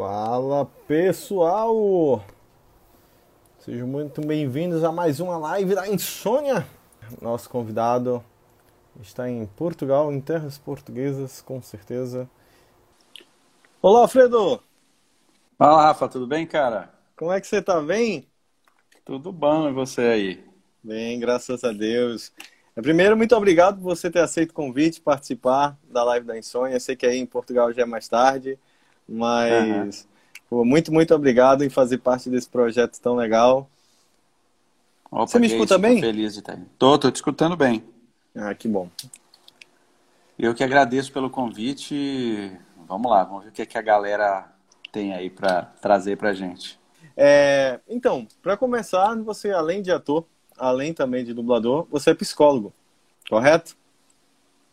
Fala pessoal! Sejam muito bem-vindos a mais uma live da Insônia. Nosso convidado está em Portugal, em terras portuguesas, com certeza. Olá, Fredo! Fala, Rafa, tudo bem, cara? Como é que você tá? Bem? Tudo bom, e você aí? Bem, graças a Deus. Primeiro, muito obrigado por você ter aceito o convite, participar da live da Insônia. Sei que aí em Portugal já é mais tarde, mas uhum. pô, muito, muito obrigado em fazer parte desse projeto tão legal. Opa, você me escuta isso, bem? feliz de estar aí. Tô, tô te escutando bem. Ah, que bom. Eu que agradeço pelo convite. Vamos lá, vamos ver o que, é que a galera tem aí para trazer para gente. É, então, para começar, você além de ator, além também de dublador, você é psicólogo, correto?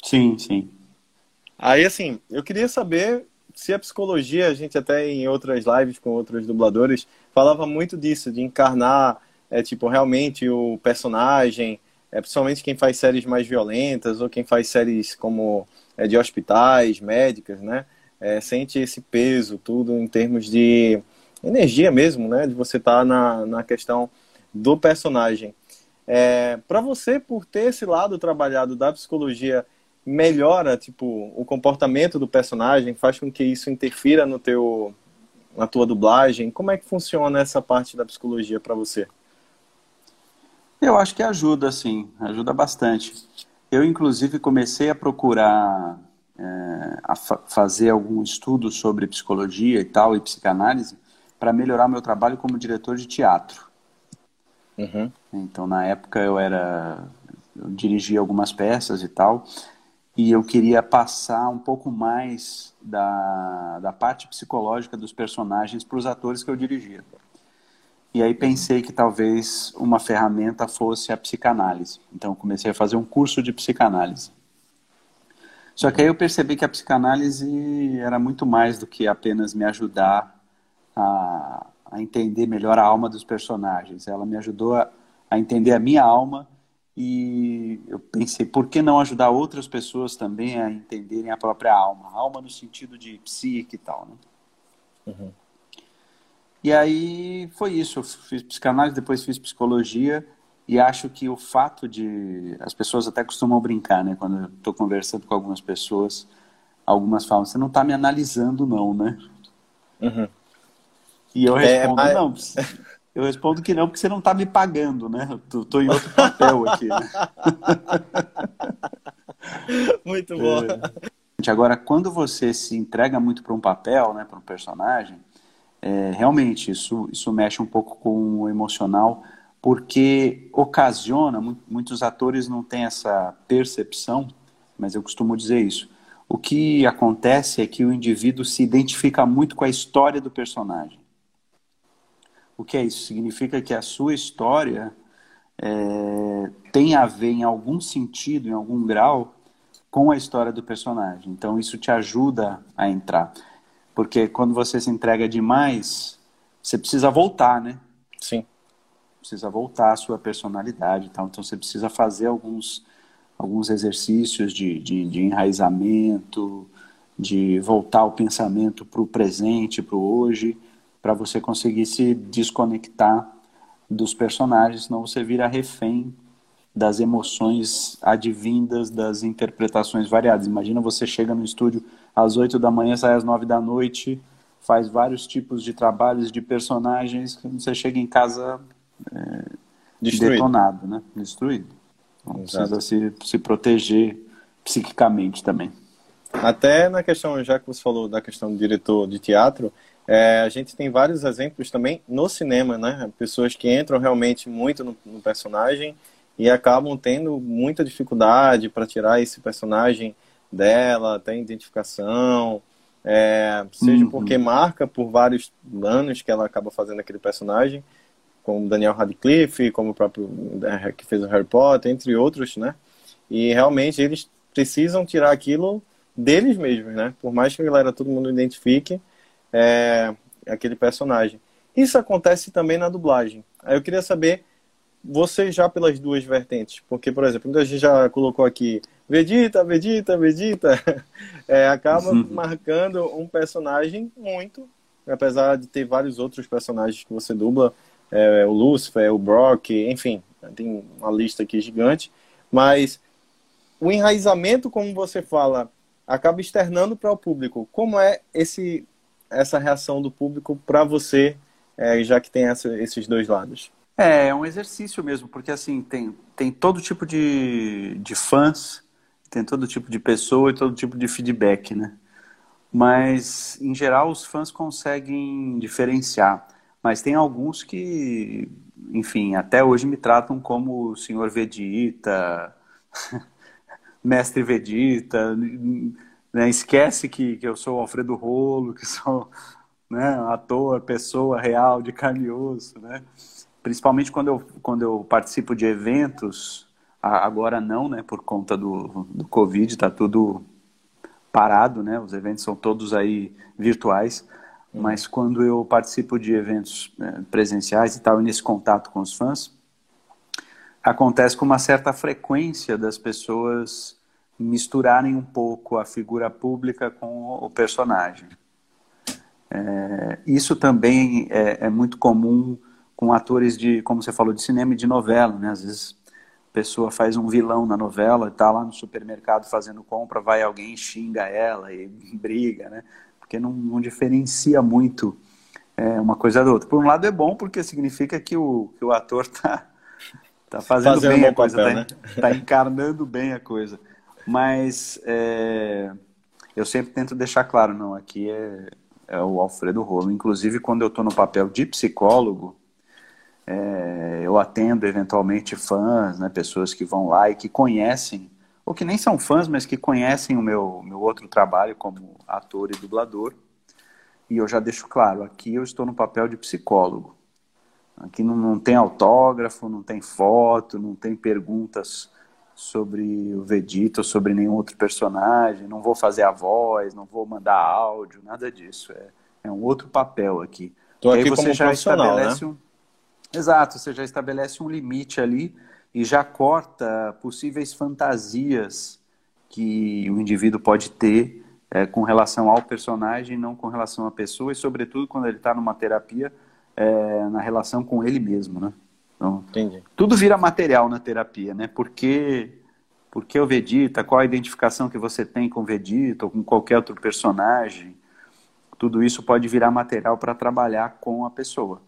Sim, sim. Aí, assim, eu queria saber se a psicologia, a gente até em outras lives com outros dubladores, falava muito disso, de encarnar, é, tipo, realmente o personagem, é, principalmente quem faz séries mais violentas ou quem faz séries como é, de hospitais, médicas, né? É, sente esse peso, tudo em termos de energia mesmo, né? De você estar tá na, na questão do personagem. É, para você, por ter esse lado trabalhado da psicologia, melhora tipo o comportamento do personagem, faz com que isso interfira no teu na tua dublagem. Como é que funciona essa parte da psicologia para você? Eu acho que ajuda, sim, ajuda bastante. Eu, inclusive, comecei a procurar é, a fa fazer algum estudo sobre psicologia e tal, e psicanálise, para melhorar meu trabalho como diretor de teatro. Uhum. Então, na época, eu era. Eu dirigia algumas peças e tal, e eu queria passar um pouco mais da, da parte psicológica dos personagens para os atores que eu dirigia. E aí pensei que talvez uma ferramenta fosse a psicanálise. Então comecei a fazer um curso de psicanálise. Só que aí eu percebi que a psicanálise era muito mais do que apenas me ajudar a, a entender melhor a alma dos personagens. Ela me ajudou a, a entender a minha alma e eu pensei, por que não ajudar outras pessoas também a entenderem a própria alma? alma no sentido de psique e tal, né? Uhum. E aí foi isso, eu fiz psicanálise, depois fiz psicologia e acho que o fato de... As pessoas até costumam brincar, né? Quando eu estou conversando com algumas pessoas, algumas falam, você não está me analisando não, né? Uhum. E eu é, respondo, é, mas... não. Eu respondo que não, porque você não está me pagando, né? Eu tô em outro papel aqui. Né? Muito bom. É. Agora, quando você se entrega muito para um papel, né, para um personagem, é, realmente isso, isso mexe um pouco com o emocional, porque ocasiona, muitos atores não têm essa percepção, mas eu costumo dizer isso. O que acontece é que o indivíduo se identifica muito com a história do personagem. O que é isso? Significa que a sua história é, tem a ver, em algum sentido, em algum grau, com a história do personagem. Então, isso te ajuda a entrar. Porque quando você se entrega demais, você precisa voltar, né? Sim. Precisa voltar à sua personalidade. Então, então você precisa fazer alguns, alguns exercícios de, de, de enraizamento, de voltar o pensamento para o presente, para o hoje para você conseguir se desconectar dos personagens, senão você vira refém das emoções advindas das interpretações variadas. Imagina você chega no estúdio às 8 da manhã, sai às 9 da noite, faz vários tipos de trabalhos de personagens, você chega em casa é, detonado, né? Destruído. Então, precisa se, se proteger psiquicamente também. Até na questão, já que você falou da questão do diretor de teatro, é, a gente tem vários exemplos também no cinema, né? Pessoas que entram realmente muito no, no personagem e acabam tendo muita dificuldade para tirar esse personagem dela, até identificação, é, seja uhum. porque marca por vários anos que ela acaba fazendo aquele personagem, como Daniel Radcliffe, como o próprio é, que fez o Harry Potter, entre outros, né? E realmente eles precisam tirar aquilo deles mesmos, né? Por mais que a galera, todo mundo identifique, é, aquele personagem. Isso acontece também na dublagem. Aí eu queria saber, você já pelas duas vertentes, porque, por exemplo, a gente já colocou aqui Vegeta, Vegeta, Vegeta, é, acaba uhum. marcando um personagem muito apesar de ter vários outros personagens que você dubla, é, o Lucifer, o Brock, enfim, tem uma lista aqui gigante, mas o enraizamento, como você fala, acaba externando para o público. Como é esse essa reação do público para você, é, já que tem essa, esses dois lados? É, é um exercício mesmo, porque assim, tem, tem todo tipo de, de fãs, tem todo tipo de pessoa e todo tipo de feedback, né? Mas, em geral, os fãs conseguem diferenciar. Mas tem alguns que, enfim, até hoje me tratam como o senhor Vegeta, mestre Vegeta, né? esquece que, que eu sou o Alfredo Rolo, que sou né, ator, pessoa real, de carne e osso, né? Principalmente quando eu, quando eu participo de eventos, agora não, né, por conta do, do Covid, está tudo parado, né, os eventos são todos aí virtuais, uhum. mas quando eu participo de eventos é, presenciais e tal, e nesse contato com os fãs, acontece com uma certa frequência das pessoas misturarem um pouco a figura pública com o personagem. É, isso também é, é, muito comum com atores de, como você falou, de cinema e de novela, né? Às vezes a pessoa faz um vilão na novela, está lá no supermercado fazendo compra, vai alguém xinga ela e briga, né? Porque não, não diferencia muito é, uma coisa da outra. Por um lado é bom porque significa que o, que o ator está tá fazendo, fazendo bem a coisa, está né? tá encarnando bem a coisa. Mas é, eu sempre tento deixar claro, não, aqui é, é o Alfredo Rolo. Inclusive, quando eu estou no papel de psicólogo, é, eu atendo eventualmente fãs, né, pessoas que vão lá e que conhecem, ou que nem são fãs, mas que conhecem o meu, meu outro trabalho como ator e dublador. E eu já deixo claro, aqui eu estou no papel de psicólogo. Aqui não, não tem autógrafo, não tem foto, não tem perguntas sobre o Vegeta ou sobre nenhum outro personagem, não vou fazer a voz, não vou mandar áudio, nada disso. É, é um outro papel aqui. Tô aqui aí você já estabelece né? um. Exato, você já estabelece um limite ali e já corta possíveis fantasias que o indivíduo pode ter é, com relação ao personagem, não com relação à pessoa, e sobretudo quando ele está numa terapia, é, na relação com ele mesmo, né? Então, Entendi. Tudo vira material na terapia, né? Porque porque o Vegeta, qual a identificação que você tem com o Vegeta ou com qualquer outro personagem, tudo isso pode virar material para trabalhar com a pessoa.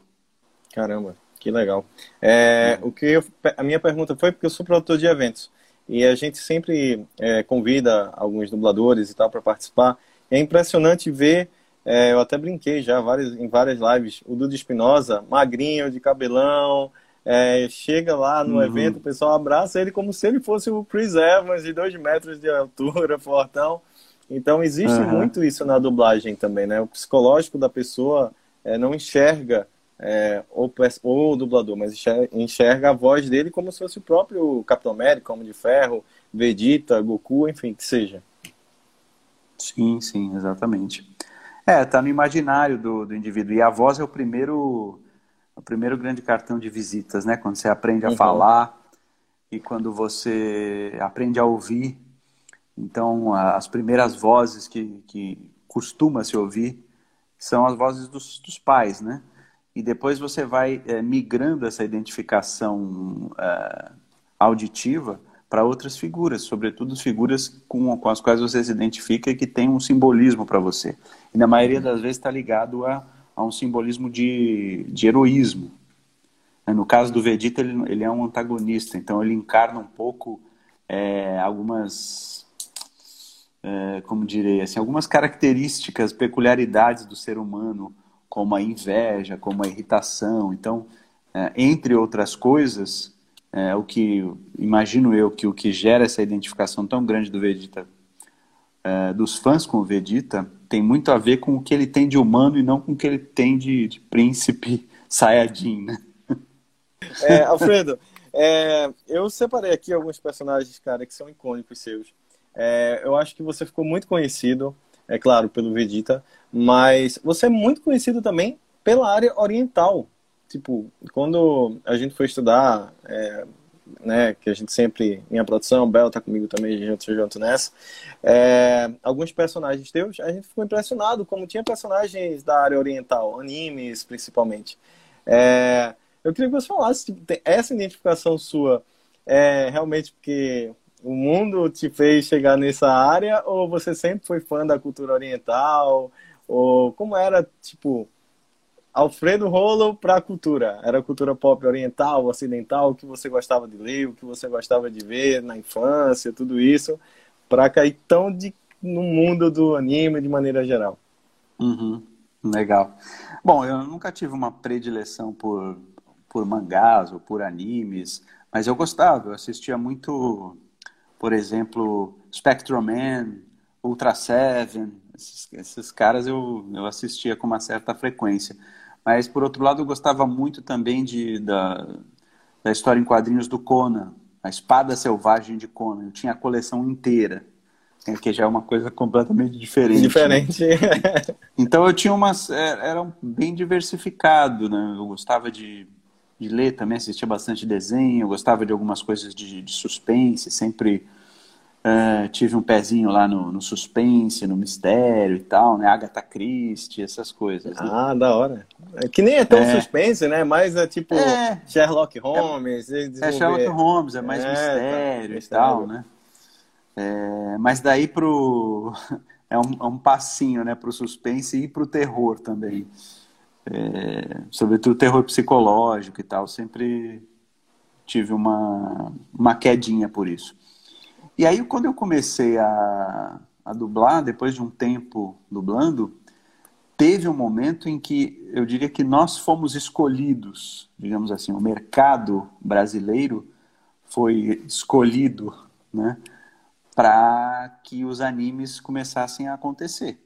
Caramba, que legal. É, o que eu, a minha pergunta foi porque eu sou produtor de eventos e a gente sempre é, convida alguns dubladores e tal para participar. É impressionante ver, é, eu até brinquei já várias, em várias lives, o Dudu Espinosa, magrinho, de cabelão, é, chega lá no uhum. evento, o pessoal abraça ele como se ele fosse o Chris Evans, de dois metros de altura, fortão. Então, existe uhum. muito isso na dublagem também, né? O psicológico da pessoa é, não enxerga é, o, o dublador, mas enxerga, enxerga, a voz dele como se fosse o próprio Capitão América, Homem de Ferro, Vegeta, Goku, enfim, que seja. Sim, sim, exatamente. É, tá no imaginário do, do indivíduo. E a voz é o primeiro o primeiro grande cartão de visitas, né? Quando você aprende a uhum. falar e quando você aprende a ouvir. Então, as primeiras vozes que, que costuma se ouvir são as vozes dos, dos pais, né? E depois você vai é, migrando essa identificação é, auditiva para outras figuras, sobretudo figuras com, com as quais você se identifica e que tem um simbolismo para você. E na maioria uhum. das vezes está ligado a a um simbolismo de, de heroísmo. Né, no caso do Vegeta, ele, ele é um antagonista, então ele encarna um pouco é, algumas, é, como direi, assim, algumas características, peculiaridades do ser humano, como a inveja, como a irritação. Então, é, entre outras coisas, é, o que imagino eu que o que gera essa identificação tão grande do Vegeta, é, dos fãs com o Vegeta, tem muito a ver com o que ele tem de humano e não com o que ele tem de, de príncipe Sayajin, né? É, Alfredo, é, eu separei aqui alguns personagens, cara, que são icônicos seus. É, eu acho que você ficou muito conhecido, é claro, pelo Vegeta, mas você é muito conhecido também pela área oriental. Tipo, quando a gente foi estudar é, né, que a gente sempre, minha produção, Bel tá comigo também, junto, junto nessa, é, alguns personagens teus, a gente ficou impressionado como tinha personagens da área oriental, animes principalmente. É, eu queria que você falasse, tipo, essa identificação sua é realmente porque o mundo te fez chegar nessa área ou você sempre foi fã da cultura oriental? Ou como era, tipo, Alfredo Rolo para cultura? Era cultura pop oriental, ocidental, o que você gostava de ler, o que você gostava de ver na infância, tudo isso, para cair tão de, no mundo do anime de maneira geral. Uhum, legal. Bom, eu nunca tive uma predileção por, por mangás ou por animes, mas eu gostava, eu assistia muito, por exemplo, Spectrum Man, Ultra Seven, esses, esses caras eu, eu assistia com uma certa frequência. Mas, por outro lado, eu gostava muito também de, da, da história em quadrinhos do Conan, A Espada Selvagem de Conan. Eu tinha a coleção inteira, né, que já é uma coisa completamente diferente. Diferente. Né? então, eu tinha umas... É, era bem diversificado, né? Eu gostava de, de ler também, assistia bastante desenho, eu gostava de algumas coisas de, de suspense, sempre Uh, tive um pezinho lá no, no, suspense, no mistério e tal, né? Agatha Christie, essas coisas. Né? Ah, da hora. É que nem é tão é. suspense, né? Mas é tipo é. Sherlock Holmes. É, é Sherlock Holmes, é mais é, mistério tá, e tal, né? É, mas daí pro... é um, um passinho, né? Pro suspense e pro terror também. sobretudo terror psicológico e tal. Sempre tive uma, uma quedinha por isso. E aí, quando eu comecei a, a dublar, depois de um tempo dublando, teve um momento em que eu diria que nós fomos escolhidos, digamos assim, o mercado brasileiro foi escolhido, né, para que os animes começassem a acontecer.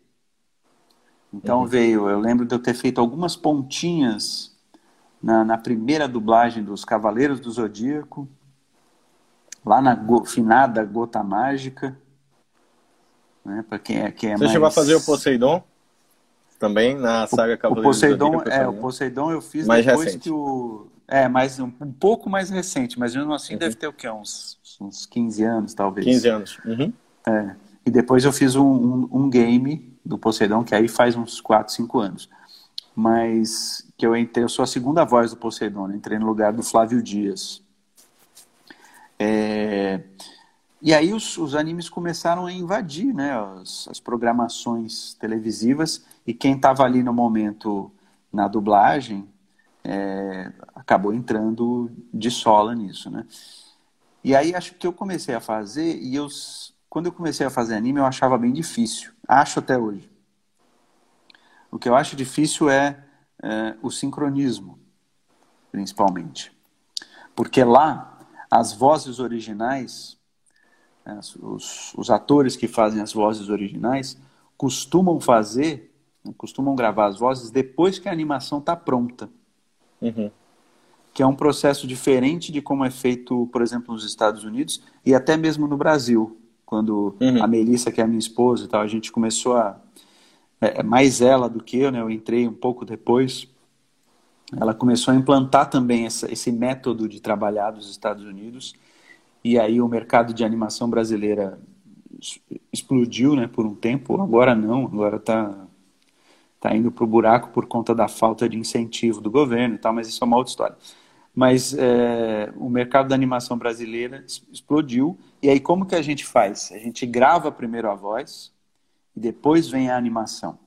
Então uhum. veio, eu lembro de eu ter feito algumas pontinhas na, na primeira dublagem dos Cavaleiros do Zodíaco, lá na go, finada Gota Mágica. Né, para quem é, quem é Você mais... chegou a fazer o Poseidon? Também na saga Cavaleiros o Poseidon, é, o Poseidon eu fiz mais depois recente. que o é, mais um, um, pouco mais recente, mas mesmo assim uhum. deve ter o quê? Uns, uns 15 anos, talvez. 15 anos. Uhum. É. E depois eu fiz um, um, um, game do Poseidon, que aí faz uns 4, 5 anos. Mas que eu entrei, eu sou a segunda voz do Poseidon, né? entrei no lugar do Flávio Dias. É... E aí os, os, animes começaram a invadir né, as, as programações televisivas e quem estava ali no momento na dublagem é, acabou entrando de sola nisso, né? E aí acho que eu comecei a fazer e eu, quando eu comecei a fazer anime eu achava bem difícil, acho até hoje. O que eu acho difícil é, é o sincronismo, principalmente, porque lá as vozes originais, né, os, os, atores que fazem as vozes originais, costumam fazer, né, costumam gravar as vozes depois que a animação está pronta. Uhum. Que é um processo diferente de como é feito, por exemplo, nos Estados Unidos e até mesmo no Brasil. Quando uhum. a Melissa, que é a minha esposa e tal, a gente começou a. É, é mais ela do que eu, né? Eu entrei um pouco depois ela começou a implantar também essa, esse método de trabalhar dos Estados Unidos e aí o mercado de animação brasileira explodiu, né, por um tempo. Agora não, agora está tá indo para o buraco por conta da falta de incentivo do governo e tal, mas isso é uma outra história. Mas é, o mercado da animação brasileira explodiu e aí como que a gente faz? A gente grava primeiro a voz e depois vem a animação.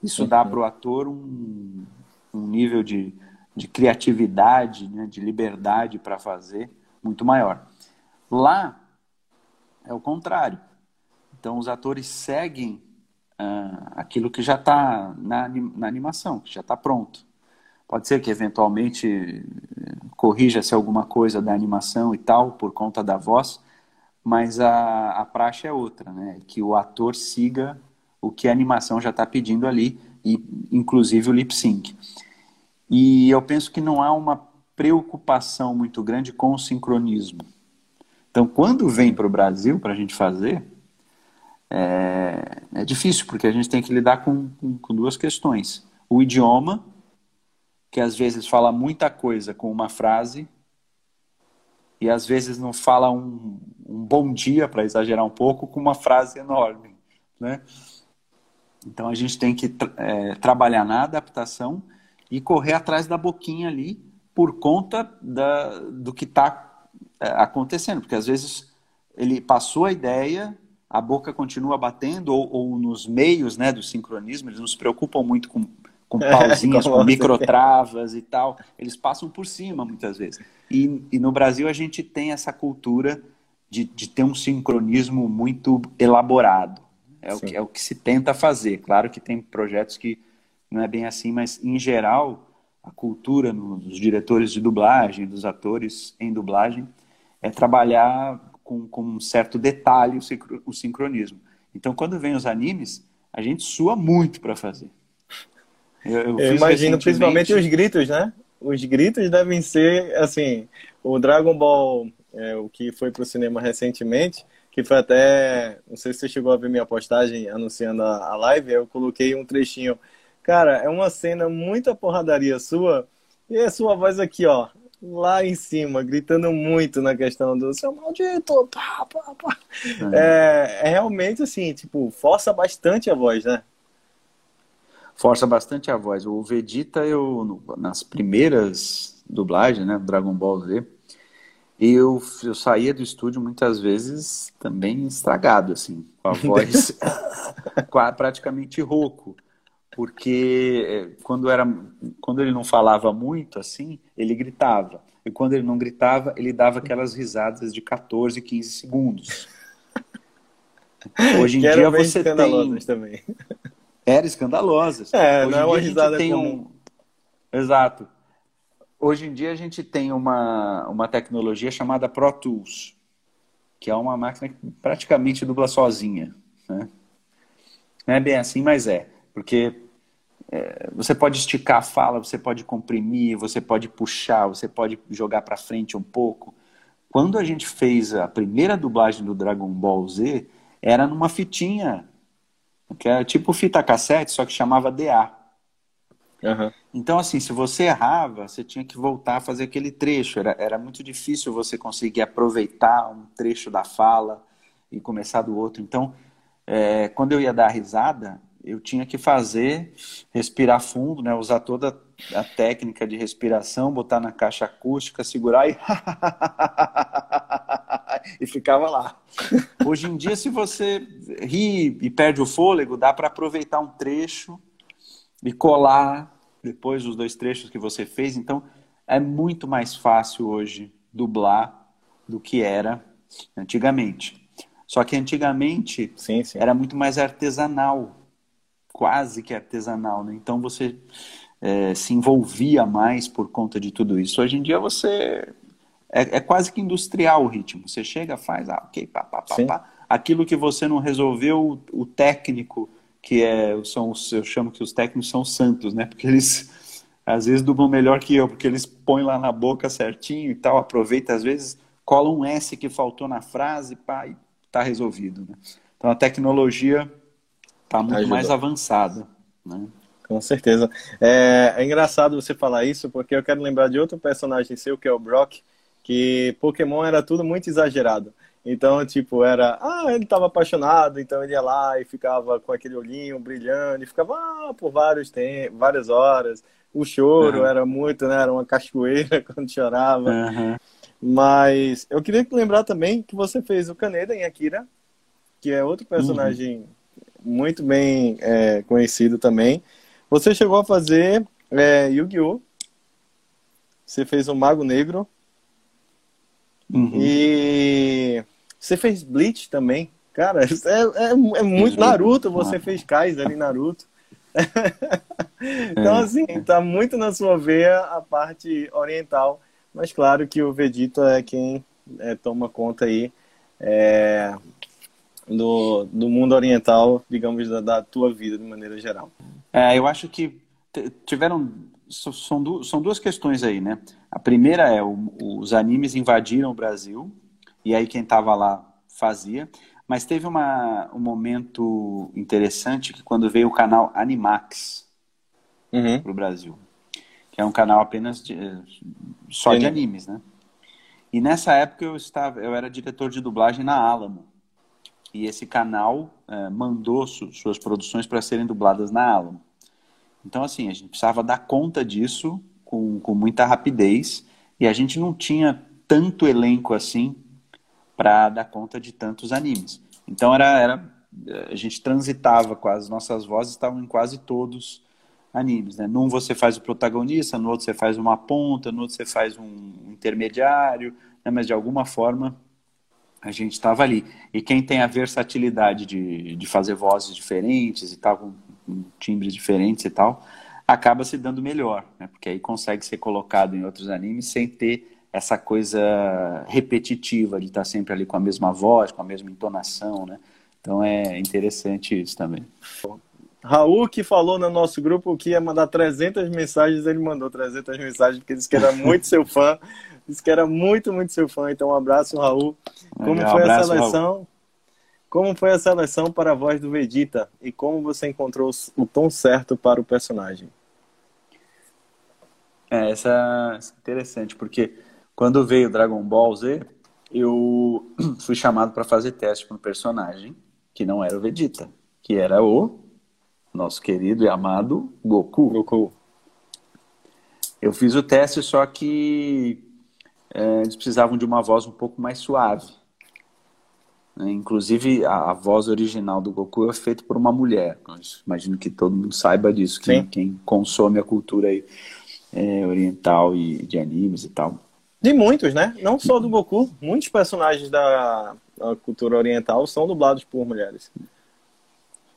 Isso dá uhum. para o ator um, um nível de, de criatividade, né, de liberdade para fazer muito maior. Lá é o contrário. Então os atores seguem uh, aquilo que já está na, na animação, que já está pronto. Pode ser que eventualmente corrija-se alguma coisa da animação e tal, por conta da voz, mas a, a praxe é outra, né? Que o ator siga o que a animação já está pedindo ali, e inclusive o lip sync. E eu penso que não há uma preocupação muito grande com o sincronismo. Então, quando vem para o Brasil para a gente fazer, é, é, difícil, porque a gente tem que lidar com, com, com duas questões. O idioma, que às vezes fala muita coisa com uma frase, e às vezes não fala um, um bom dia, para exagerar um pouco, com uma frase enorme. Né? Então a gente tem que é, trabalhar na adaptação e correr atrás da boquinha ali por conta da, do que está é, acontecendo, porque às vezes ele passou a ideia, a boca continua batendo, ou, ou nos meios né, do sincronismo, eles não se preocupam muito com, com pauzinhas, com microtravas e tal, eles passam por cima muitas vezes. E, e no Brasil a gente tem essa cultura de, de ter um sincronismo muito elaborado. É o, que, é o que se tenta fazer. Claro que tem projetos que não é bem assim, mas em geral, a cultura dos diretores de dublagem, dos atores em dublagem, é trabalhar com, com um certo detalhe o, sincronismo. Então, quando vem os animes, a gente sua muito para fazer. Eu, eu, eu imagino recentemente... principalmente os gritos, né? Os gritos devem ser, assim, o Dragon Ball, é, o que foi para o cinema recentemente, que foi até, não sei se você chegou a ver minha postagem anunciando a, a live, eu coloquei um trechinho. Cara, é uma cena muita porradaria sua, e a sua voz aqui, ó, lá em cima, gritando muito na questão do seu maldito, pá, pá, pá. É. É, é realmente assim, tipo, força bastante a voz, né? Força bastante a voz. O Vegeta, eu, nas primeiras dublagens, né, Dragon Ball Z, eu, eu saía do estúdio muitas vezes também estragado, assim, com a voz praticamente rouco. Porque eh, quando, era, quando ele não falava muito, assim, ele gritava. E quando ele não gritava, ele dava aquelas risadas de 14, 15 segundos. Hoje em dia você tem... também. Era escandalosas. É, Hoje não é uma risada tem comum. Um... Exato. Hoje em dia a gente tem uma, uma tecnologia chamada Pro Tools, que é uma máquina que praticamente dubla sozinha. Né? Não é bem assim, mas é. Porque é, você pode esticar a fala, você pode comprimir, você pode puxar, você pode jogar para frente um pouco. Quando a gente fez a primeira dublagem do Dragon Ball Z, era numa fitinha, que era tipo fita cassete, só que chamava DA. Uhum. Então, assim, se você errava, você tinha que voltar a fazer aquele trecho. Era, era muito difícil você conseguir aproveitar um trecho da fala e começar do outro. Então, é, quando eu ia dar risada, eu tinha que fazer, respirar fundo, né? usar toda a técnica de respiração, botar na caixa acústica, segurar e. e ficava lá. Hoje em dia, se você ri e perde o fôlego, dá para aproveitar um trecho e colar depois os dois trechos que você fez. Então, é muito mais fácil hoje dublar do que era antigamente. Só que antigamente sim, sim. era muito mais artesanal, quase que artesanal, né? Então você é, se envolvia mais por conta de tudo isso. Hoje em dia você é, é quase que industrial o ritmo. Você chega, faz, ah, ok, pá, pá, pá, pá. Aquilo que você não resolveu, o técnico que é, são, eu chamo que os técnicos são santos, né? Porque eles às vezes dublam melhor que eu, porque eles põem lá na boca certinho e tal, aproveita, às vezes cola um S que faltou na frase, pá, e tá resolvido, né? Então a tecnologia está muito Ajuda. mais avançada, né? Com certeza. É, é, engraçado você falar isso, porque eu quero lembrar de outro personagem seu, que é o Brock, que Pokémon era tudo muito exagerado. Então, tipo, era, ah, ele estava apaixonado, então ele ia lá e ficava com aquele olhinho brilhando, e ficava ah, por vários tempos, várias horas. O choro uhum. era muito, né? Era uma cachoeira quando chorava. Uhum. Mas eu queria lembrar também que você fez o Kaneda em Akira, que é outro personagem uhum. muito bem é, conhecido também. Você chegou a fazer é, Yu-Gi-Oh! Você fez o Mago Negro. Uhum. E você fez Bleach também. Cara, é, é, é muito Naruto. Você fez Kaiser ali Naruto. então, assim, tá muito na sua veia a parte oriental. Mas claro que o Vegeta é quem é, toma conta aí é, do, do mundo oriental, digamos, da, da, tua vida de maneira geral. É, eu acho que tiveram. São, duas, são duas questões aí, né? A primeira é o, os animes invadiram o Brasil e aí quem estava lá fazia. Mas teve uma, um momento interessante que quando veio o canal Animax uhum. para o Brasil, que é um canal apenas de, só de animes, né? E nessa época eu estava, eu era diretor de dublagem na Alamo. E esse canal é, mandou su suas produções para serem dubladas na Alamo. Então, assim, a gente precisava dar conta disso com, com muita rapidez. E a gente não tinha tanto elenco assim para dar conta de tantos animes. Então era, era a gente transitava quase, as nossas vozes estavam em quase todos animes, né? Num você faz o protagonista, no outro você faz uma ponta, no outro você faz um intermediário, né? mas de alguma forma a gente estava ali. E quem tem a versatilidade de, de fazer vozes diferentes e tal, com, com timbres diferentes e tal, acaba se dando melhor, né? Porque aí consegue ser colocado em outros animes sem ter essa coisa repetitiva de estar sempre ali com a mesma voz, com a mesma entonação, né? Então é interessante isso também. Raul, que falou no nosso grupo que ia mandar 300 mensagens, ele mandou 300 mensagens, porque disse que era muito seu fã, disse que era muito, muito seu fã. Então, um abraço, Raul. Como Legal, foi abraço, a seleção? Raul. Como foi a seleção para a voz do Vegeta e como você encontrou o tom certo para o personagem? É, essa é interessante, porque quando veio Dragon Ball Z, eu fui chamado para fazer teste para um personagem que não era o Vegeta, que era o nosso querido e amado Goku. Goku. Eu fiz o teste, só que é, eles precisavam de uma voz um pouco mais suave. Né? Inclusive, a, a, voz original do Goku é feita por uma mulher. Imagino que todo mundo saiba disso, quem, quem consome a cultura aí, é, oriental e de animes e tal. De muitos, né? Não só do Goku. Muitos personagens da, da cultura oriental são dublados por mulheres.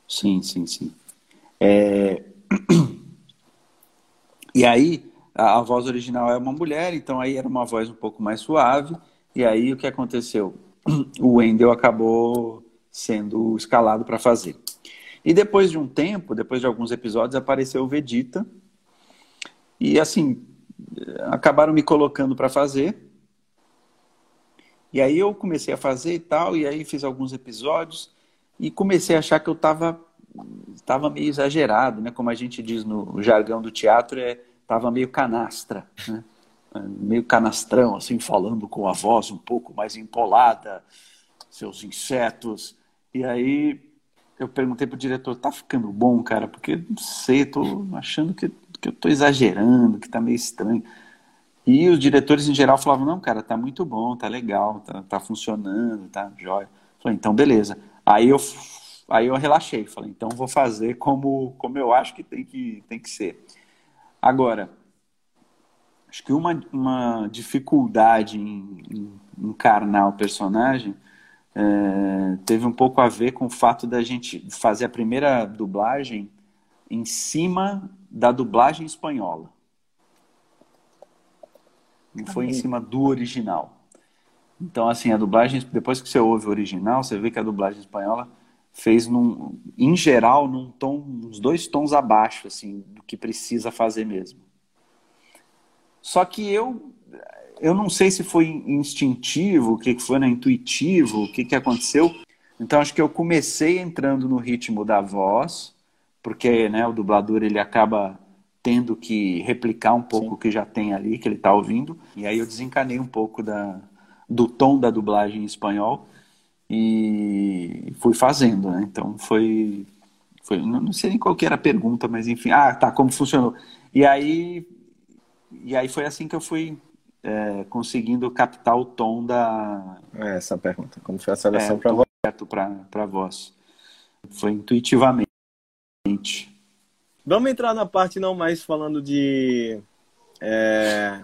Sim, sim, sim. É... E aí, a, a, voz original é uma mulher, então aí era uma voz um pouco mais suave. E aí o que aconteceu? O Wendell acabou sendo escalado para fazer. E depois de um tempo, depois de alguns episódios, apareceu o Vegeta. E assim, acabaram me colocando para fazer. E aí eu comecei a fazer e tal, e aí fiz alguns episódios e comecei a achar que eu estava tava meio exagerado, né? Como a gente diz no jargão do teatro, é tava meio canastra, né? Meio canastrão, assim, falando com a voz um pouco mais empolada, seus insetos. E aí eu perguntei pro diretor, tá ficando bom, cara? Porque não sei, tô achando que que eu estou exagerando, que está meio estranho. E os diretores em geral falavam, não, cara, tá muito bom, tá legal, tá, tá funcionando, tá jóia. Falei, então beleza. Aí eu, aí eu relaxei, falei, então vou fazer como, como eu acho que tem que, tem que ser. Agora, acho que uma, uma dificuldade em, em encarnar o personagem é, teve um pouco a ver com o fato da gente fazer a primeira dublagem em cima da dublagem espanhola. Não foi em cima do original. Então, assim, a dublagem, depois que você ouve o original, você vê que a dublagem espanhola fez, num, em geral, num tom, uns dois tons abaixo, assim, do que precisa fazer mesmo. Só que eu, eu não sei se foi instintivo, o que foi, né, intuitivo, o que, que aconteceu. Então, acho que eu comecei entrando no ritmo da voz, porque né, o dublador ele acaba tendo que replicar um pouco Sim. o que já tem ali, que ele está ouvindo. E aí eu desencanei um pouco da, do tom da dublagem em espanhol e fui fazendo, né? Então foi, foi não sei nem qual era a pergunta, mas enfim, ah, tá, como funcionou. E aí, e aí foi assim que eu fui é, conseguindo captar o tom da... É essa pergunta, como foi a seleção é, para voz? Para voz. Foi intuitivamente. Vamos entrar na parte não mais falando de é,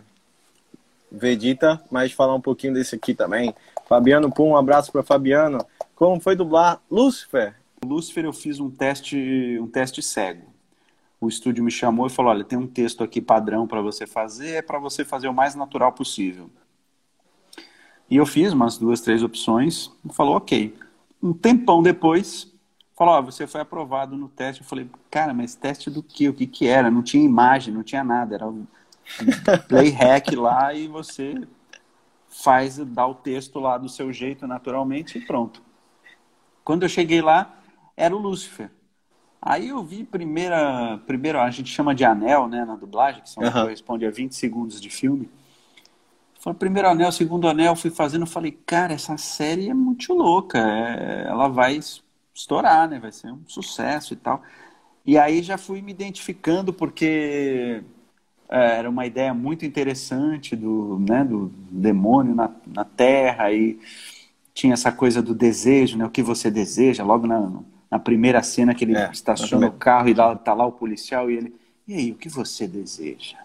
Vegeta, mas falar um pouquinho desse aqui também. Fabiano Pum, um abraço para Fabiano. Como foi dublar Lúcifer? Lúcifer eu fiz um teste, um teste cego. O estúdio me chamou e falou: "Olha, tem um texto aqui padrão para você fazer, é para você fazer o mais natural possível". E eu fiz umas duas, três opções, e falou: "OK". Um tempão depois, falou, ó, você foi aprovado no teste. Eu falei, cara, mas teste do quê? O que que era? Não tinha imagem, não tinha nada, era um play hack lá e você faz, dá o texto lá do seu jeito, naturalmente, e pronto. Quando eu cheguei lá, era o Lúcifer. Aí eu vi primeira, primeiro a gente chama de anel, né, na dublagem, que são, uhum. corresponde a 20 segundos de filme. Foi o primeiro anel, o segundo anel, fui fazendo, falei, cara, essa série é muito louca, é, ela vai estourar, né? Vai ser um sucesso e tal. E aí já fui me identificando porque é, era uma ideia muito interessante do, né, do demônio na, na Terra e tinha essa coisa do desejo, né? O que você deseja, logo na, na primeira cena que ele é, estaciona o carro e lá, tá lá o policial e ele, e aí, o que você deseja?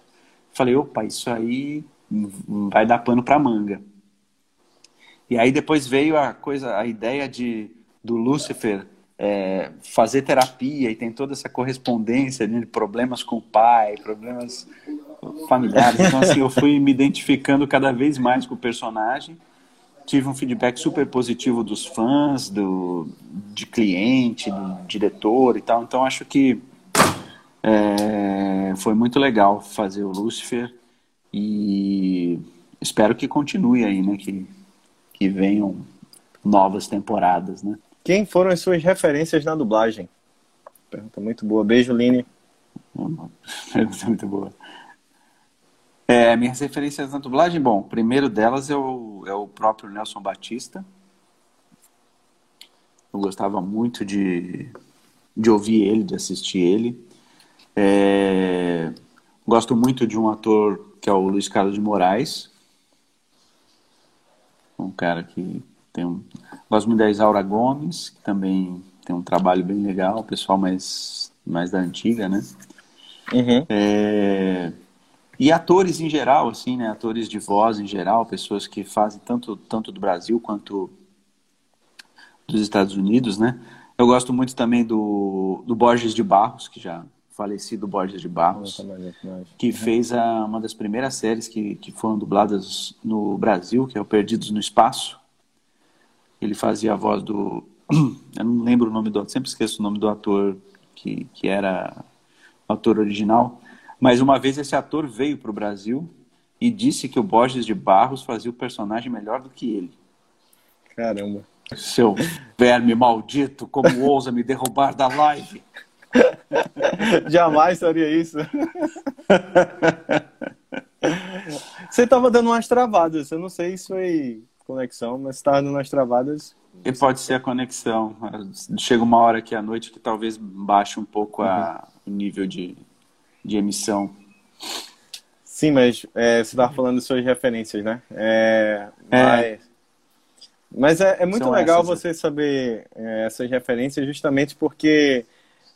Falei, opa, isso aí vai dar pano para manga. E aí depois veio a coisa, a ideia de do Lúcifer é, fazer terapia e tem toda essa correspondência né, de problemas com o pai, problemas familiares. Então assim, eu fui me identificando cada vez mais com o personagem. Tive um feedback super positivo dos fãs, do, de cliente, do diretor e tal. Então acho que é, foi muito legal fazer o Lúcifer e espero que continue aí, né? Que, que venham novas temporadas, né? Quem foram as suas referências na dublagem? Pergunta muito boa. Beijo, Line. Pergunta muito boa. É, minhas referências na dublagem, bom, o primeiro delas é o, é o próprio Nelson Batista. Eu gostava muito de, de ouvir ele, de assistir ele. É, gosto muito de um ator que é o Luiz Carlos de Moraes. Um cara que tem um. Gosto muito da Isaura Gomes, que também tem um trabalho bem legal, pessoal mais, mais da antiga, né? Uhum. É... E atores em geral, assim, né? Atores de voz em geral, pessoas que fazem tanto, tanto do Brasil quanto dos Estados Unidos, né? Eu gosto muito também do, do Borges de Barros, que já falecido Borges de Barros, que fez a, uma das primeiras séries que, que foram dubladas no Brasil, que é o Perdidos no Espaço. Ele fazia a voz do. Eu não lembro o nome do. Sempre esqueço o nome do ator que, que era o ator original. Mas uma vez esse ator veio para o Brasil e disse que o Borges de Barros fazia o personagem melhor do que ele. Caramba. Seu verme maldito, como ousa me derrubar da live? Jamais faria isso. Você estava dando umas travadas. Eu não sei se foi conexão, mas estava dando umas travadas. E pode ser a conexão. Chega uma hora aqui à noite que talvez baixe um pouco a, uhum. o nível de, de emissão. Sim, mas é, você estava falando de suas referências, né? É, é. mas... Mas é, é muito São legal essas, você saber é, essas referências, justamente porque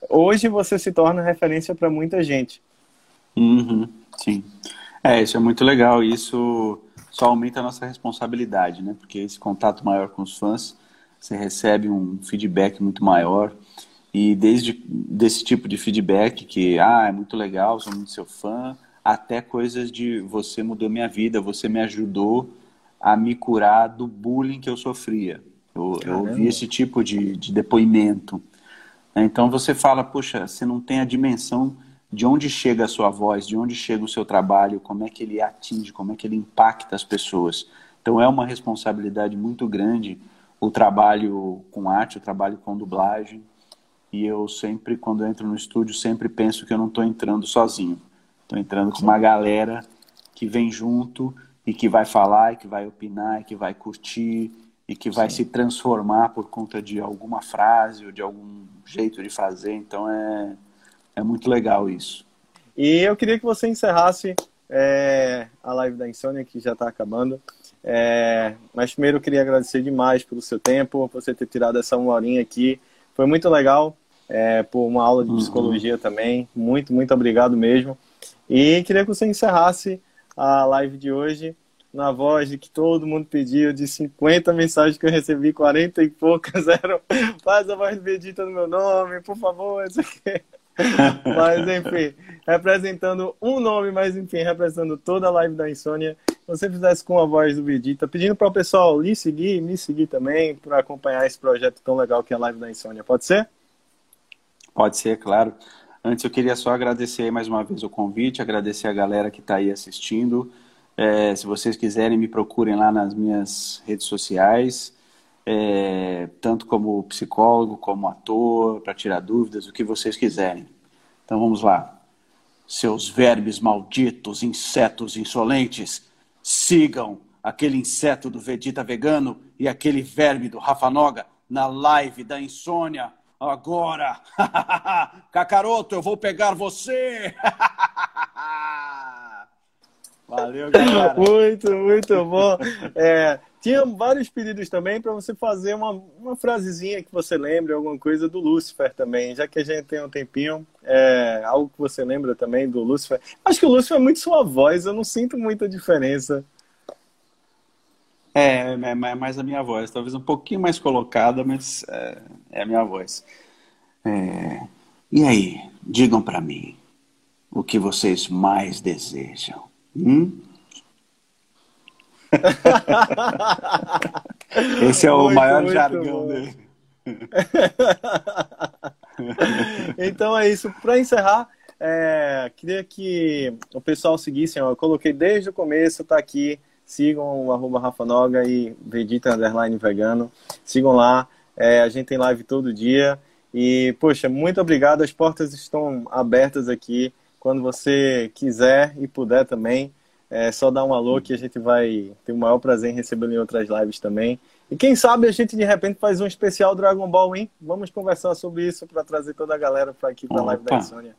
hoje você se torna referência para muita gente. Uhum, sim. É, isso é muito legal. Isso só aumenta a nossa responsabilidade, né? Porque esse contato maior com os fãs, você recebe um feedback muito maior. E desde desse tipo de feedback que, ah, é muito legal, sou muito seu fã, até coisas de você mudou minha vida, você me ajudou a me curar do bullying que eu sofria. Eu, eu ouvi esse tipo de, de depoimento. Então você fala, puxa, você não tem a dimensão de onde chega a sua voz, de onde chega o seu trabalho, como é que ele atinge, como é que ele impacta as pessoas. Então é uma responsabilidade muito grande o trabalho com arte, o trabalho com dublagem. E eu sempre, quando entro no estúdio, sempre penso que eu não estou entrando sozinho. Estou entrando com uma galera que vem junto e que vai falar, e que vai opinar, e que vai curtir, e que vai Sim. se transformar por conta de alguma frase ou de algum jeito de fazer. Então é, é muito legal isso. E eu queria que você encerrasse é, a live da Insônia, que já está acabando. É, mas primeiro eu queria agradecer demais pelo seu tempo, por você ter tirado essa uma horinha aqui. Foi muito legal, é, por uma aula de uhum. psicologia uhum. também. Muito, muito obrigado mesmo. E queria que você encerrasse a live de hoje na voz de que todo mundo pediu, de 50 mensagens que eu recebi, 40 e poucas eram faz a voz bendita no meu nome, por favor, isso aqui. mas enfim, representando um nome, mas enfim, representando toda a live da Insônia, você fizesse com a voz do Vegeta, pedindo para o pessoal lhe seguir, me seguir também, para acompanhar esse projeto tão legal que é a live da Insônia. Pode ser? Pode ser, claro. Antes eu queria só agradecer mais uma vez o convite, agradecer a galera que está aí assistindo. É, se vocês quiserem, me procurem lá nas minhas redes sociais, é, tanto como psicólogo, como ator, para tirar dúvidas, o que vocês quiserem. Então vamos lá. Seus verbes malditos, insetos insolentes, sigam aquele inseto do Vegeta vegano e aquele verme do Rafa Noga na live da insônia. Agora, Cacaroto, eu vou pegar você! Valeu, galera. Muito, muito bom. É, tinha vários pedidos também para você fazer uma, uma frasezinha que você lembre, alguma coisa do Lúcifer também, já que a gente tem um tempinho. É, algo que você lembra também do Lúcifer. Acho que o Lúcifer é muito sua voz, eu não sinto muita diferença. É, é, é mais a minha voz, talvez um pouquinho mais colocada, mas é, é a minha voz. É, e aí, digam para mim o que vocês mais desejam. Hum? Esse é o muito, maior muito jargão bom. dele. então é isso. Para encerrar, é, queria que o pessoal seguisse. Eu coloquei desde o começo, tá aqui. Sigam o arroba Rafa Noga e Vegeta Underline Vegano. Sigam lá. É, a gente tem live todo dia. E, poxa, muito obrigado. As portas estão abertas aqui. Quando você quiser e puder também, é só dar um alô que a gente vai ter o maior prazer em recebê-lo em outras lives também. E quem sabe a gente de repente faz um especial Dragon Ball, hein? Vamos conversar sobre isso para trazer toda a galera para aqui para a live da Insônia.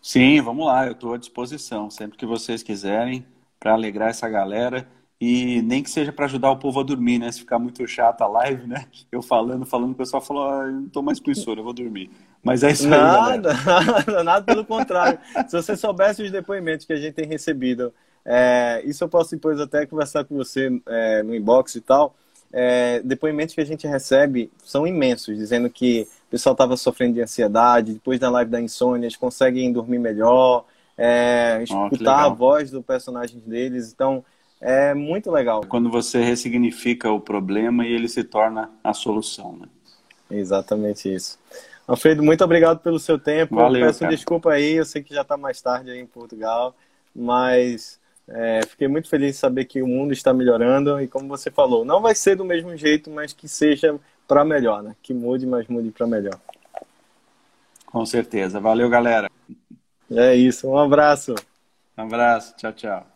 Sim, vamos lá, eu estou à disposição, sempre que vocês quiserem, para alegrar essa galera. E nem que seja para ajudar o povo a dormir, né? Se ficar muito chato a live, né? Eu falando, falando, o pessoal falou, ah, eu não tô mais com insônia, eu vou dormir. Mas é isso nada, aí, Nada, nada pelo contrário. Se você soubesse os depoimentos que a gente tem recebido, é, isso eu posso depois até conversar com você é, no inbox e tal. É, depoimentos que a gente recebe são imensos, dizendo que o pessoal estava sofrendo de ansiedade, depois da live da insônia, eles conseguem dormir melhor, é, escutar oh, a voz do personagem deles. Então, é muito legal. Quando você ressignifica o problema e ele se torna a solução, né? Exatamente isso. Alfredo, muito obrigado pelo seu tempo. Valeu, eu peço cara. desculpa aí, eu sei que já está mais tarde aí em Portugal, mas é, fiquei muito feliz de saber que o mundo está melhorando e como você falou, não vai ser do mesmo jeito, mas que seja para melhor, né? Que mude, mas mude para melhor. Com certeza. Valeu, galera. É isso. Um abraço. Um abraço. Tchau, tchau.